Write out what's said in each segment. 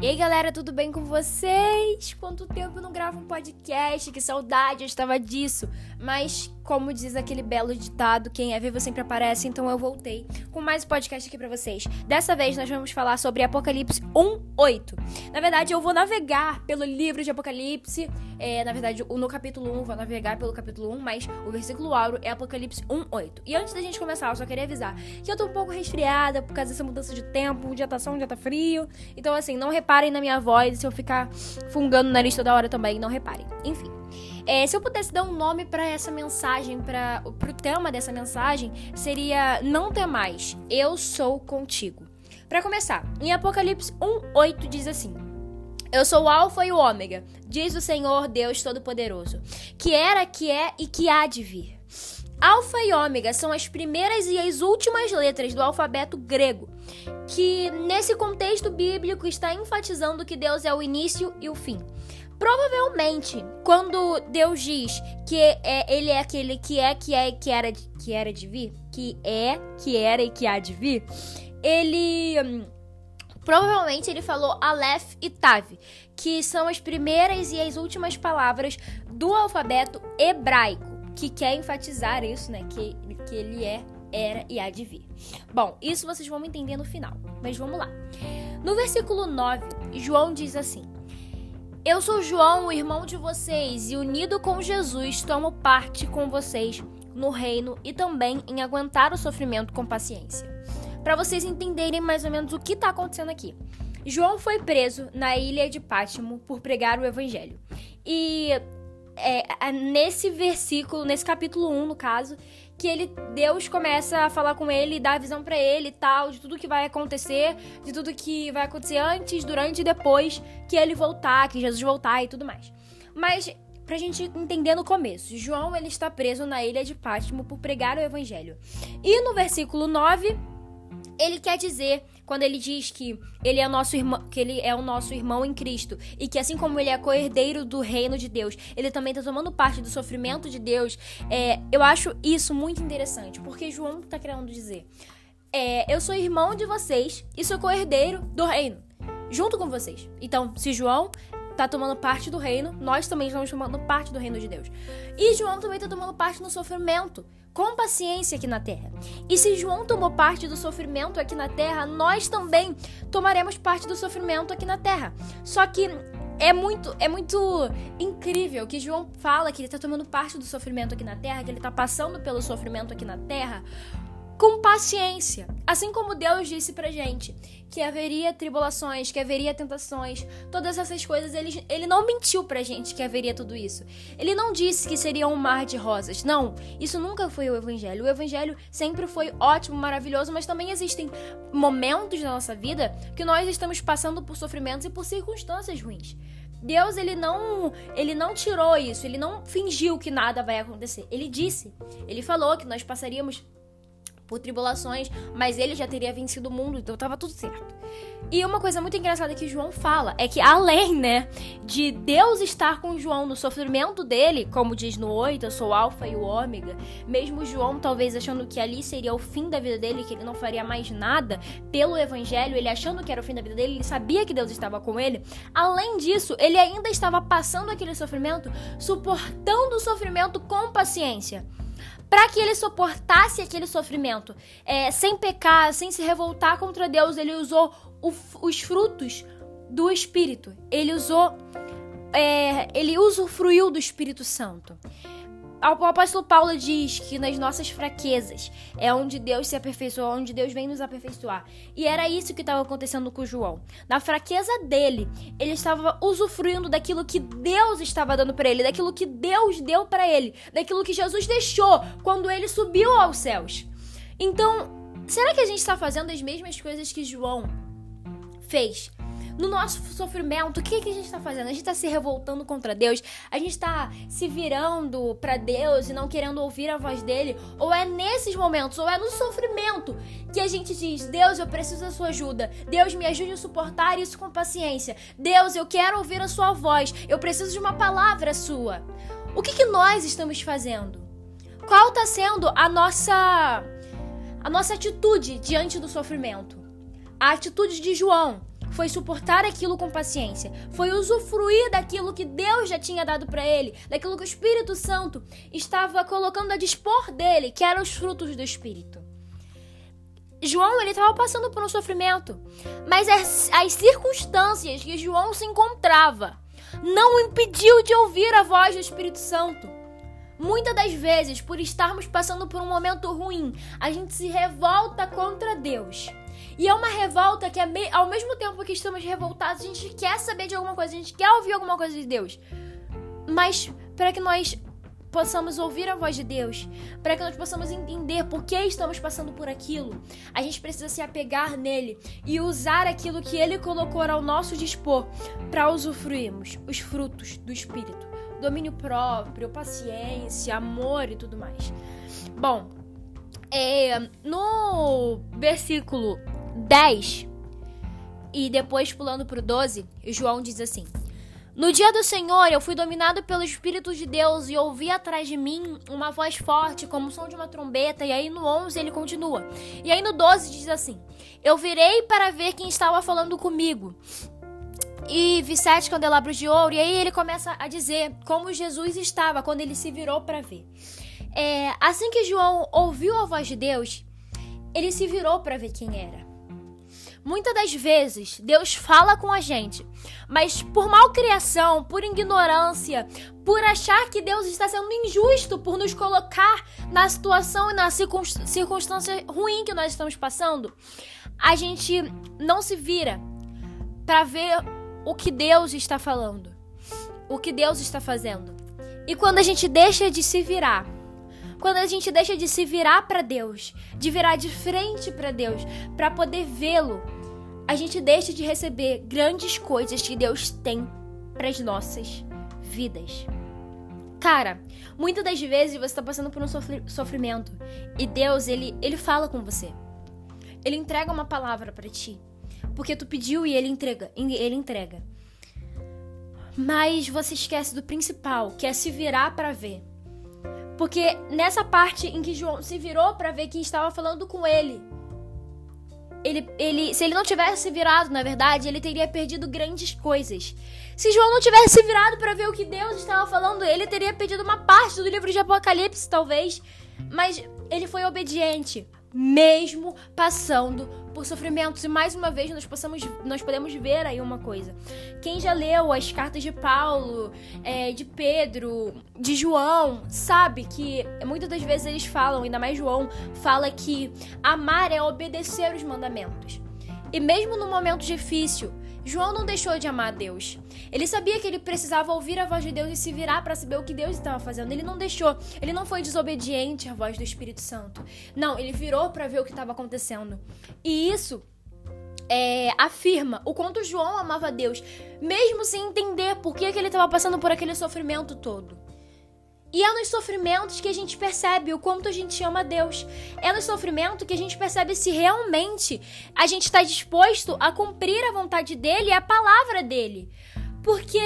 E aí, galera, tudo bem com vocês? Quanto tempo eu não gravo um podcast? Que saudade, eu estava disso. Mas, como diz aquele belo ditado, quem é vivo sempre aparece, então eu voltei com mais um podcast aqui para vocês. Dessa vez nós vamos falar sobre Apocalipse 1:8. Na verdade, eu vou navegar pelo livro de Apocalipse, é, na verdade, no capítulo 1, vou navegar pelo capítulo 1, mas o versículo áureo é Apocalipse 1:8. E antes da gente começar, eu só queria avisar que eu tô um pouco resfriada por causa dessa mudança de tempo, um dia tá sol, um dia tá frio. Então, assim, não reparem na minha voz, se eu ficar fungando o nariz toda hora também, não reparem. Enfim. É, se eu pudesse dar um nome para essa mensagem, para o tema dessa mensagem, seria Não temais, eu sou contigo. Para começar, em Apocalipse 1:8 diz assim: Eu sou o Alfa e o Ômega, diz o Senhor Deus Todo-Poderoso, que era, que é e que há de vir. Alfa e Ômega são as primeiras e as últimas letras do alfabeto grego, que nesse contexto bíblico está enfatizando que Deus é o início e o fim. Provavelmente, quando Deus diz que é, ele é aquele que é, que é que era, que era de vir, que é, que era e que há de vir, ele. Hum, provavelmente ele falou Aleph e Tav, que são as primeiras e as últimas palavras do alfabeto hebraico, que quer enfatizar isso, né? Que, que ele é, era e há de vir. Bom, isso vocês vão entender no final, mas vamos lá. No versículo 9, João diz assim. Eu sou João, o irmão de vocês, e unido com Jesus, tomo parte com vocês no reino e também em aguentar o sofrimento com paciência. Para vocês entenderem mais ou menos o que está acontecendo aqui. João foi preso na ilha de Pátimo por pregar o evangelho. E é, nesse versículo, nesse capítulo 1, no caso, que ele Deus começa a falar com ele, dar a visão para ele e tal, de tudo que vai acontecer, de tudo que vai acontecer antes, durante e depois que ele voltar, que Jesus voltar e tudo mais. Mas pra gente entender no começo, João ele está preso na ilha de Pátimo por pregar o evangelho. E no versículo 9, ele quer dizer quando ele diz que ele é nosso irmão, que ele é o nosso irmão em Cristo e que assim como ele é co-herdeiro do reino de Deus, ele também está tomando parte do sofrimento de Deus. É, eu acho isso muito interessante, porque João está querendo dizer: é, eu sou irmão de vocês e sou co-herdeiro do reino, junto com vocês. Então, se João tá tomando parte do reino, nós também estamos tomando parte do reino de Deus. E João também está tomando parte no sofrimento, com paciência aqui na terra. E se João tomou parte do sofrimento aqui na terra, nós também tomaremos parte do sofrimento aqui na terra. Só que é muito, é muito incrível que João fala que ele está tomando parte do sofrimento aqui na terra, que ele está passando pelo sofrimento aqui na terra, com paciência. Assim como Deus disse pra gente que haveria tribulações, que haveria tentações, todas essas coisas, ele, ele não mentiu pra gente que haveria tudo isso. Ele não disse que seria um mar de rosas. Não, isso nunca foi o evangelho. O evangelho sempre foi ótimo, maravilhoso, mas também existem momentos na nossa vida que nós estamos passando por sofrimentos e por circunstâncias ruins. Deus ele não ele não tirou isso, ele não fingiu que nada vai acontecer. Ele disse, ele falou que nós passaríamos por tribulações, mas ele já teria vencido o mundo, então tava tudo certo. E uma coisa muito engraçada que João fala é que além, né, de Deus estar com João no sofrimento dele, como diz no 8, eu sou o alfa e o ômega, mesmo João talvez achando que ali seria o fim da vida dele, que ele não faria mais nada pelo evangelho, ele achando que era o fim da vida dele, ele sabia que Deus estava com ele. Além disso, ele ainda estava passando aquele sofrimento, suportando o sofrimento com paciência para que ele suportasse aquele sofrimento, é, sem pecar, sem se revoltar contra Deus, ele usou o, os frutos do Espírito. Ele usou, é, ele usufruiu do Espírito Santo. O apóstolo Paulo diz que nas nossas fraquezas é onde Deus se aperfeiçoa, onde Deus vem nos aperfeiçoar. E era isso que estava acontecendo com João. Na fraqueza dele, ele estava usufruindo daquilo que Deus estava dando para ele, daquilo que Deus deu para ele, daquilo que Jesus deixou quando ele subiu aos céus. Então, será que a gente está fazendo as mesmas coisas que João fez? No nosso sofrimento, o que, que a gente está fazendo? A gente está se revoltando contra Deus? A gente está se virando para Deus e não querendo ouvir a voz dele? Ou é nesses momentos, ou é no sofrimento que a gente diz: Deus, eu preciso da sua ajuda. Deus, me ajude a suportar isso com paciência. Deus, eu quero ouvir a sua voz. Eu preciso de uma palavra sua. O que, que nós estamos fazendo? Qual está sendo a nossa a nossa atitude diante do sofrimento? A atitude de João foi suportar aquilo com paciência, foi usufruir daquilo que Deus já tinha dado para ele, daquilo que o Espírito Santo estava colocando a dispor dele, que eram os frutos do Espírito. João ele estava passando por um sofrimento, mas as, as circunstâncias que João se encontrava não o impediu de ouvir a voz do Espírito Santo. Muitas das vezes, por estarmos passando por um momento ruim, a gente se revolta contra Deus. E é uma revolta que, ao mesmo tempo que estamos revoltados, a gente quer saber de alguma coisa, a gente quer ouvir alguma coisa de Deus. Mas para que nós possamos ouvir a voz de Deus, para que nós possamos entender por que estamos passando por aquilo, a gente precisa se apegar nele e usar aquilo que ele colocou ao nosso dispor para usufruirmos os frutos do Espírito. Domínio próprio, paciência, amor e tudo mais. Bom, é, no versículo 10 e depois pulando para o 12, João diz assim: no dia do Senhor, eu fui dominado pelo Espírito de Deus e ouvi atrás de mim uma voz forte, como o som de uma trombeta. E aí no 11 ele continua. E aí no 12 diz assim: Eu virei para ver quem estava falando comigo. E vi sete candelabros de ouro. E aí ele começa a dizer como Jesus estava quando ele se virou para ver. É, assim que João ouviu a voz de Deus, ele se virou para ver quem era. Muitas das vezes, Deus fala com a gente, mas por malcriação, por ignorância, por achar que Deus está sendo injusto por nos colocar na situação e na circunstância ruim que nós estamos passando, a gente não se vira para ver o que Deus está falando, o que Deus está fazendo. E quando a gente deixa de se virar, quando a gente deixa de se virar para Deus, de virar de frente para Deus, para poder vê-lo, a gente deixa de receber grandes coisas que Deus tem para as nossas vidas. Cara, muitas das vezes você está passando por um sofrimento e Deus, ele, ele fala com você. Ele entrega uma palavra para ti. Porque tu pediu e ele entrega, ele entrega. Mas você esquece do principal, que é se virar para ver. Porque nessa parte em que João se virou para ver quem estava falando com ele, ele, ele, se ele não tivesse virado, na verdade, ele teria perdido grandes coisas. Se João não tivesse virado para ver o que Deus estava falando, ele teria perdido uma parte do livro de Apocalipse, talvez. Mas ele foi obediente, mesmo passando por sofrimentos. E mais uma vez nós, nós podemos ver aí uma coisa. Quem já leu as cartas de Paulo, é, de Pedro, de João, sabe que muitas das vezes eles falam, ainda mais João, fala que amar é obedecer os mandamentos. E mesmo no momento difícil, João não deixou de amar Deus. Ele sabia que ele precisava ouvir a voz de Deus e se virar para saber o que Deus estava fazendo. Ele não deixou, ele não foi desobediente à voz do Espírito Santo. Não, ele virou para ver o que estava acontecendo. E isso é, afirma o quanto João amava Deus, mesmo sem entender por que, que ele estava passando por aquele sofrimento todo. E é nos sofrimentos que a gente percebe o quanto a gente ama a Deus. É no sofrimento que a gente percebe se realmente a gente está disposto a cumprir a vontade dele e a palavra dele. Porque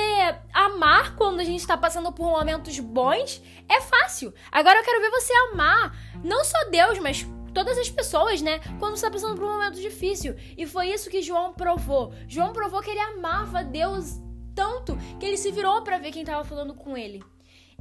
amar quando a gente está passando por momentos bons é fácil. Agora eu quero ver você amar não só Deus, mas todas as pessoas, né? Quando está passando por um momento difícil. E foi isso que João provou. João provou que ele amava Deus tanto que ele se virou para ver quem estava falando com ele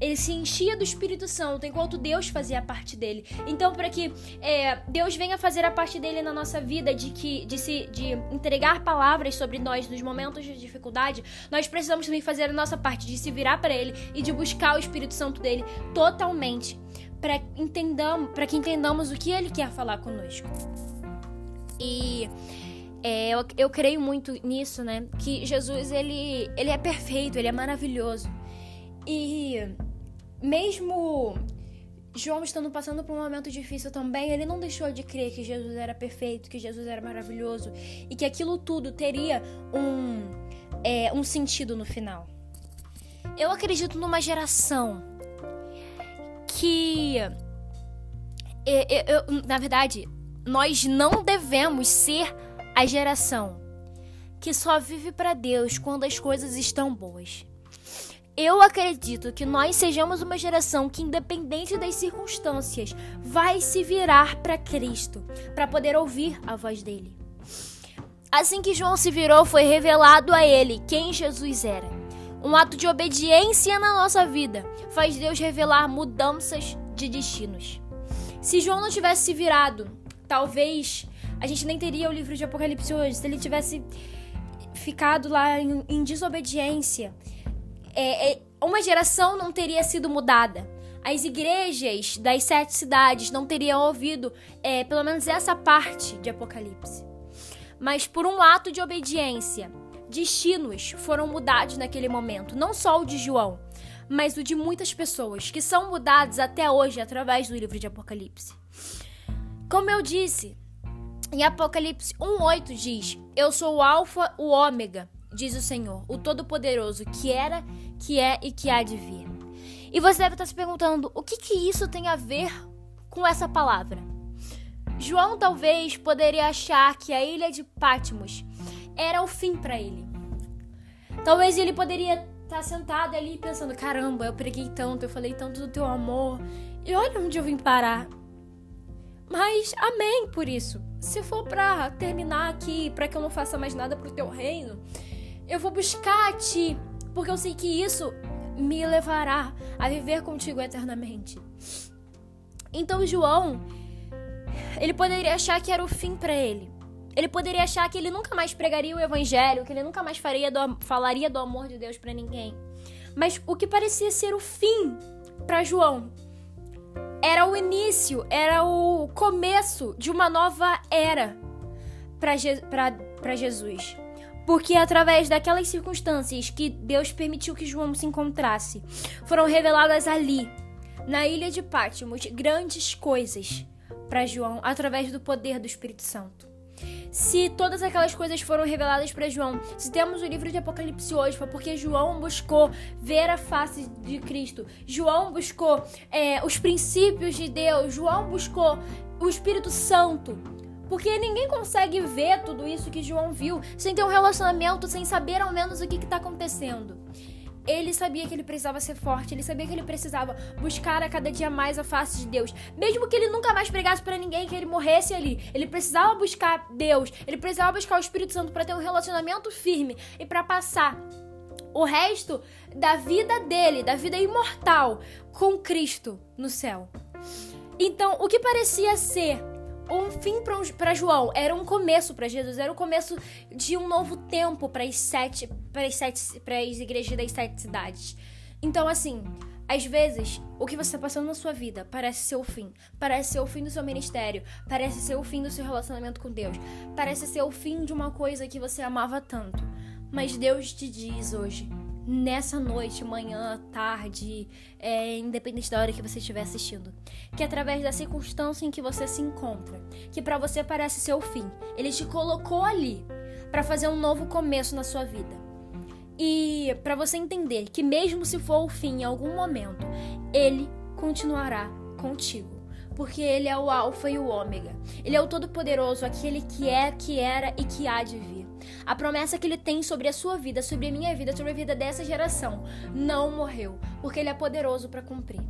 ele se enchia do Espírito Santo enquanto Deus fazia a parte dele. Então, para que é, Deus venha fazer a parte dele na nossa vida, de que de se de entregar palavras sobre nós nos momentos de dificuldade, nós precisamos também fazer a nossa parte de se virar para Ele e de buscar o Espírito Santo dele totalmente, para entendamos, para que entendamos o que Ele quer falar conosco. E é, eu, eu creio muito nisso, né? Que Jesus ele ele é perfeito, ele é maravilhoso. E mesmo João estando passando por um momento difícil também, ele não deixou de crer que Jesus era perfeito, que Jesus era maravilhoso e que aquilo tudo teria um, é, um sentido no final. Eu acredito numa geração que. Eu, eu, na verdade, nós não devemos ser a geração que só vive para Deus quando as coisas estão boas. Eu acredito que nós sejamos uma geração que, independente das circunstâncias, vai se virar para Cristo, para poder ouvir a voz dele. Assim que João se virou, foi revelado a ele quem Jesus era. Um ato de obediência na nossa vida faz Deus revelar mudanças de destinos. Se João não tivesse se virado, talvez a gente nem teria o livro de Apocalipse hoje. Se ele tivesse ficado lá em, em desobediência, é, é, uma geração não teria sido mudada. As igrejas das sete cidades não teriam ouvido é, pelo menos essa parte de Apocalipse mas por um ato de obediência. Destinos foram mudados naquele momento, não só o de João, mas o de muitas pessoas que são mudados até hoje através do livro de Apocalipse. Como eu disse, em Apocalipse 1:8 diz: Eu sou o alfa, o ômega, diz o Senhor, o todo-poderoso, que era, que é e que há de vir. E você deve estar se perguntando: o que que isso tem a ver com essa palavra? João talvez poderia achar que a ilha de Patmos era o fim para ele. Talvez ele poderia estar sentado ali pensando: caramba, eu preguei tanto, eu falei tanto do teu amor, e olha onde eu vim parar. Mas amém por isso. Se for para terminar aqui, para que eu não faça mais nada pro teu reino, eu vou buscar a ti, porque eu sei que isso me levará a viver contigo eternamente. Então, João, ele poderia achar que era o fim para ele. Ele poderia achar que ele nunca mais pregaria o evangelho, que ele nunca mais faria do, falaria do amor de Deus para ninguém. Mas o que parecia ser o fim para João era o início, era o começo de uma nova era para Je Jesus. Porque através daquelas circunstâncias que Deus permitiu que João se encontrasse, foram reveladas ali, na ilha de Patmos, grandes coisas para João através do poder do Espírito Santo. Se todas aquelas coisas foram reveladas para João, se temos o livro de Apocalipse hoje, foi porque João buscou ver a face de Cristo. João buscou é, os princípios de Deus. João buscou o Espírito Santo. Porque ninguém consegue ver tudo isso que João viu sem ter um relacionamento, sem saber ao menos o que está acontecendo. Ele sabia que ele precisava ser forte, ele sabia que ele precisava buscar a cada dia mais a face de Deus. Mesmo que ele nunca mais pregasse para ninguém, que ele morresse ali, ele precisava buscar Deus, ele precisava buscar o Espírito Santo para ter um relacionamento firme e para passar o resto da vida dele, da vida imortal, com Cristo no céu. Então, o que parecia ser um fim para João, era um começo para Jesus, era o começo de um novo tempo para as sete, para as sete, para as igrejas das sete cidades. Então, assim, às vezes, o que você está passando na sua vida parece ser o fim. Parece ser o fim do seu ministério. Parece ser o fim do seu relacionamento com Deus. Parece ser o fim de uma coisa que você amava tanto. Mas Deus te diz hoje: nessa noite, manhã, tarde, é, independente da hora que você estiver assistindo. Que através da circunstância em que você se encontra, que para você parece ser o fim, ele te colocou ali para fazer um novo começo na sua vida. E para você entender que mesmo se for o fim em algum momento, ele continuará contigo porque ele é o Alfa e o Ômega. Ele é o Todo-Poderoso, aquele que é, que era e que há de vir. A promessa que ele tem sobre a sua vida, sobre a minha vida, sobre a vida dessa geração, não morreu, porque ele é poderoso para cumprir.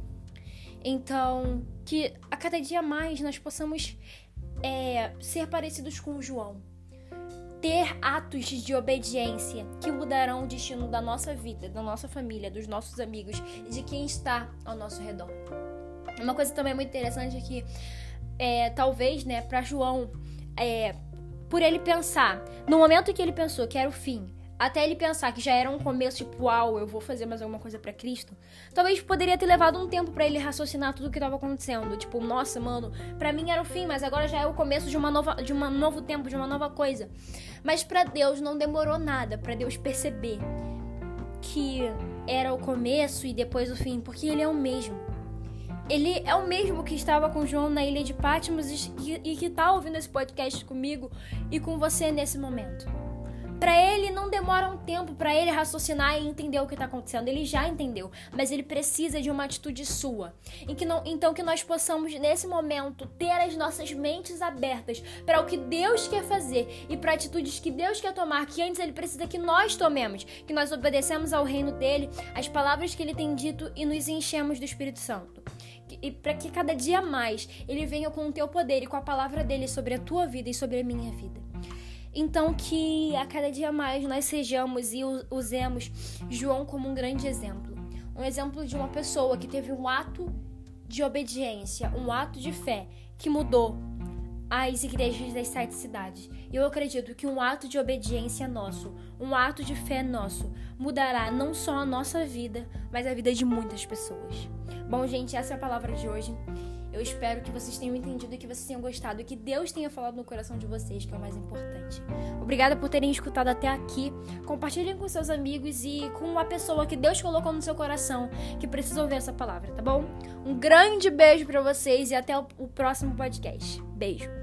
Então, que a cada dia mais nós possamos é, ser parecidos com João. Ter atos de obediência que mudarão o destino da nossa vida, da nossa família, dos nossos amigos e de quem está ao nosso redor. Uma coisa também muito interessante é que, é, talvez, né, para João, é, por ele pensar, no momento que ele pensou que era o fim, até ele pensar que já era um começo, tipo, uau, eu vou fazer mais alguma coisa para Cristo, talvez poderia ter levado um tempo para ele raciocinar tudo o que estava acontecendo. Tipo, nossa, mano, para mim era o fim, mas agora já é o começo de uma nova, de um novo tempo, de uma nova coisa. Mas para Deus não demorou nada para Deus perceber que era o começo e depois o fim, porque ele é o mesmo ele é o mesmo que estava com João na ilha de Patmos e, que está ouvindo esse podcast comigo e com você nesse momento. Para ele não demora um tempo para ele raciocinar e entender o que está acontecendo. Ele já entendeu, mas ele precisa de uma atitude sua. Que não, então que nós possamos nesse momento ter as nossas mentes abertas para o que Deus quer fazer e para atitudes que Deus quer tomar, que antes ele precisa que nós tomemos, que nós obedecemos ao reino dele, as palavras que ele tem dito e nos enchemos do Espírito Santo e para que cada dia mais ele venha com o teu poder e com a palavra dele sobre a tua vida e sobre a minha vida. Então que a cada dia mais nós sejamos e usemos João como um grande exemplo. Um exemplo de uma pessoa que teve um ato de obediência, um ato de fé que mudou as igrejas das sete cidades. E eu acredito que um ato de obediência nosso, um ato de fé nosso, mudará não só a nossa vida, mas a vida de muitas pessoas. Bom, gente, essa é a palavra de hoje. Eu espero que vocês tenham entendido que vocês tenham gostado e que Deus tenha falado no coração de vocês, que é o mais importante. Obrigada por terem escutado até aqui. Compartilhem com seus amigos e com uma pessoa que Deus colocou no seu coração que precisa ouvir essa palavra, tá bom? Um grande beijo para vocês e até o próximo podcast. Beijo.